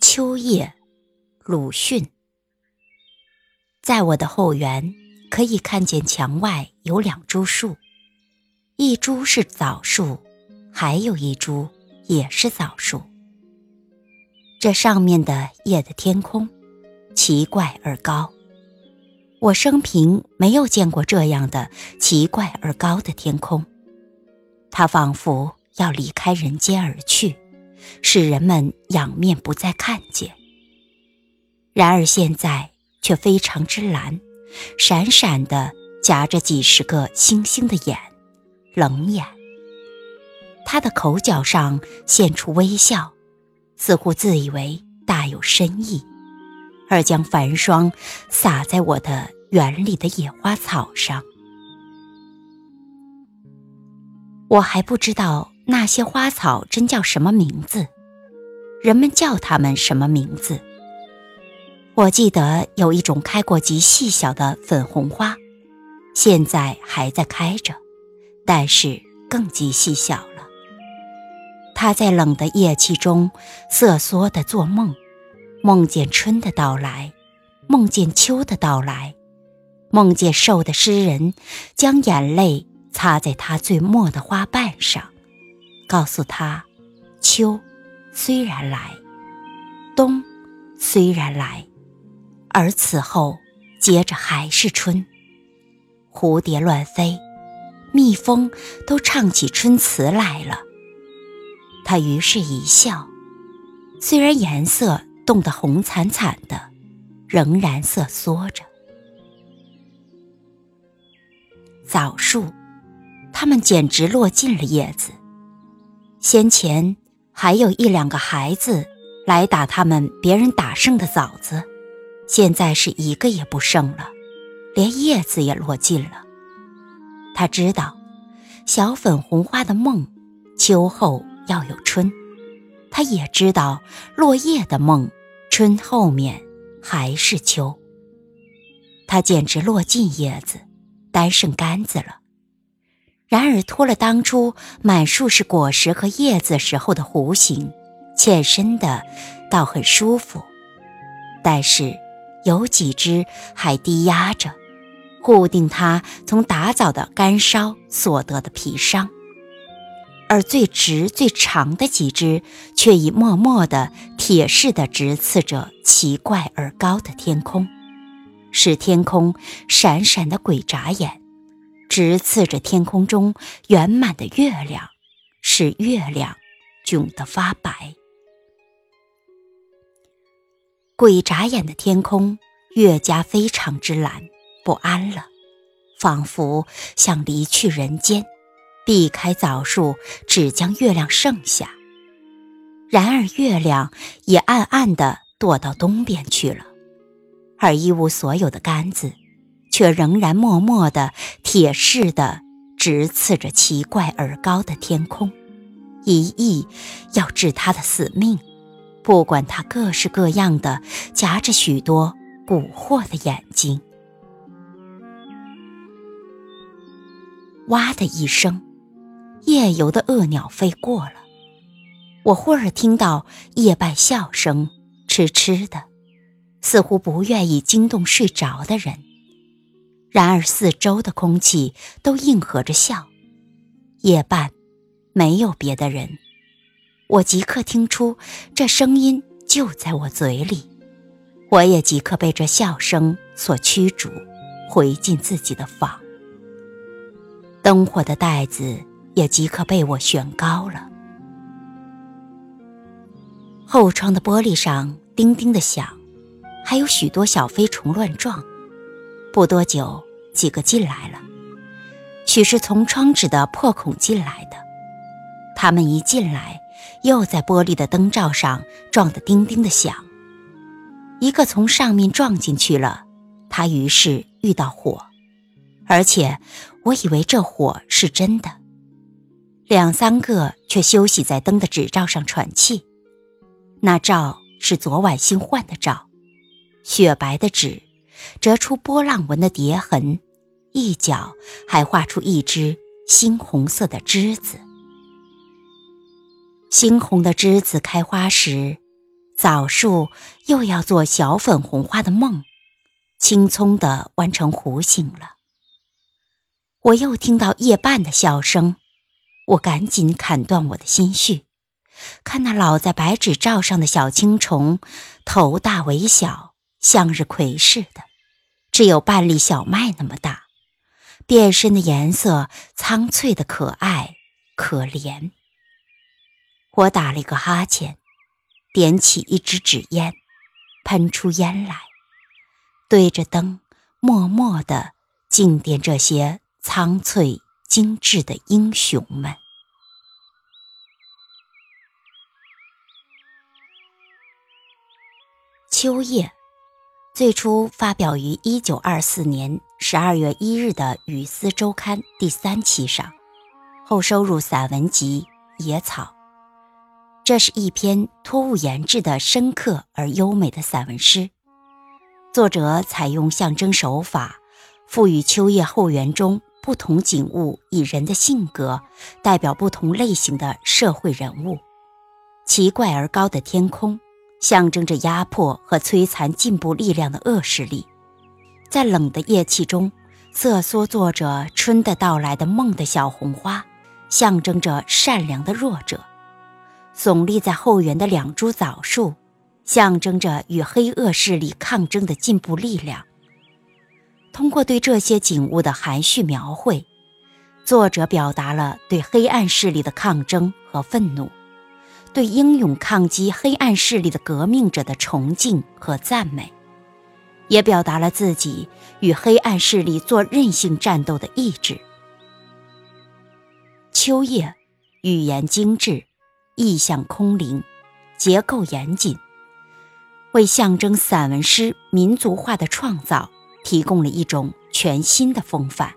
秋夜，鲁迅。在我的后园，可以看见墙外有两株树，一株是枣树，还有一株也是枣树。这上面的叶的天空，奇怪而高。我生平没有见过这样的奇怪而高的天空，它仿佛要离开人间而去，使人们仰面不再看见。然而现在却非常之蓝，闪闪的夹着几十个星星的眼，冷眼。他的口角上现出微笑，似乎自以为大有深意。而将繁霜洒在我的园里的野花草上，我还不知道那些花草真叫什么名字，人们叫它们什么名字？我记得有一种开过极细小的粉红花，现在还在开着，但是更极细小了。它在冷的夜气中瑟缩的做梦。梦见春的到来，梦见秋的到来，梦见瘦的诗人将眼泪擦在他最末的花瓣上，告诉他：秋虽然来，冬虽然来，而此后接着还是春。蝴蝶乱飞，蜜蜂都唱起春词来了。他于是一笑，虽然颜色。冻得红惨惨的，仍然瑟缩着。枣树，它们简直落尽了叶子。先前还有一两个孩子来打他们别人打剩的枣子，现在是一个也不剩了，连叶子也落尽了。他知道，小粉红花的梦，秋后要有春。他也知道落叶的梦。春后面还是秋，他简直落尽叶子，单剩杆子了。然而脱了当初满树是果实和叶子时候的弧形，欠身的倒很舒服。但是有几只还低压着，固定它从打枣的干烧所得的皮伤。而最直最长的几只，却已默默地、铁似的直刺着奇怪而高的天空，使天空闪闪的鬼眨眼，直刺着天空中圆满的月亮，使月亮窘得发白。鬼眨眼的天空越加非常之蓝，不安了，仿佛想离去人间。避开枣树，只将月亮剩下。然而月亮也暗暗地躲到东边去了，而一无所有的杆子，却仍然默默地、铁似的直刺着奇怪而高的天空，一意要治他的死命。不管他各式各样的夹着许多蛊惑的眼睛，哇的一声。夜游的恶鸟飞过了，我忽而听到夜半笑声，痴痴的，似乎不愿意惊动睡着的人。然而四周的空气都应和着笑。夜半，没有别的人，我即刻听出这声音就在我嘴里，我也即刻被这笑声所驱逐，回进自己的房。灯火的袋子。也即刻被我悬高了。后窗的玻璃上叮叮的响，还有许多小飞虫乱撞。不多久，几个进来了，许是从窗纸的破孔进来的。他们一进来，又在玻璃的灯罩上撞得叮叮的响。一个从上面撞进去了，他于是遇到火，而且我以为这火是真的。两三个却休息在灯的纸罩上喘气，那罩是昨晚新换的罩，雪白的纸，折出波浪纹的蝶痕，一角还画出一只猩红色的栀子。猩红的栀子开花时，枣树又要做小粉红花的梦，青葱的弯成弧形了。我又听到夜半的笑声，我赶紧砍断我的心绪，看那老在白纸罩上的小青虫，头大尾小，向日葵似的，只有半粒小麦那么大，变身的颜色苍翠的可爱可怜。我打了一个哈欠。点起一支纸烟，喷出烟来，对着灯，默默地敬奠这些苍翠精致的英雄们。秋夜，最初发表于一九二四年十二月一日的《雨丝周刊》第三期上，后收入散文集《野草》。这是一篇托物言志的深刻而优美的散文诗。作者采用象征手法，赋予秋叶后园中不同景物以人的性格，代表不同类型的社会人物。奇怪而高的天空，象征着压迫和摧残进步力量的恶势力。在冷的夜气中，瑟缩坐着春的到来的梦的小红花，象征着善良的弱者。耸立在后园的两株枣树，象征着与黑恶势力抗争的进步力量。通过对这些景物的含蓄描绘，作者表达了对黑暗势力的抗争和愤怒，对英勇抗击黑暗势力的革命者的崇敬和赞美，也表达了自己与黑暗势力做韧性战斗的意志。秋叶，语言精致。意象空灵，结构严谨，为象征散文诗民族化的创造提供了一种全新的风范。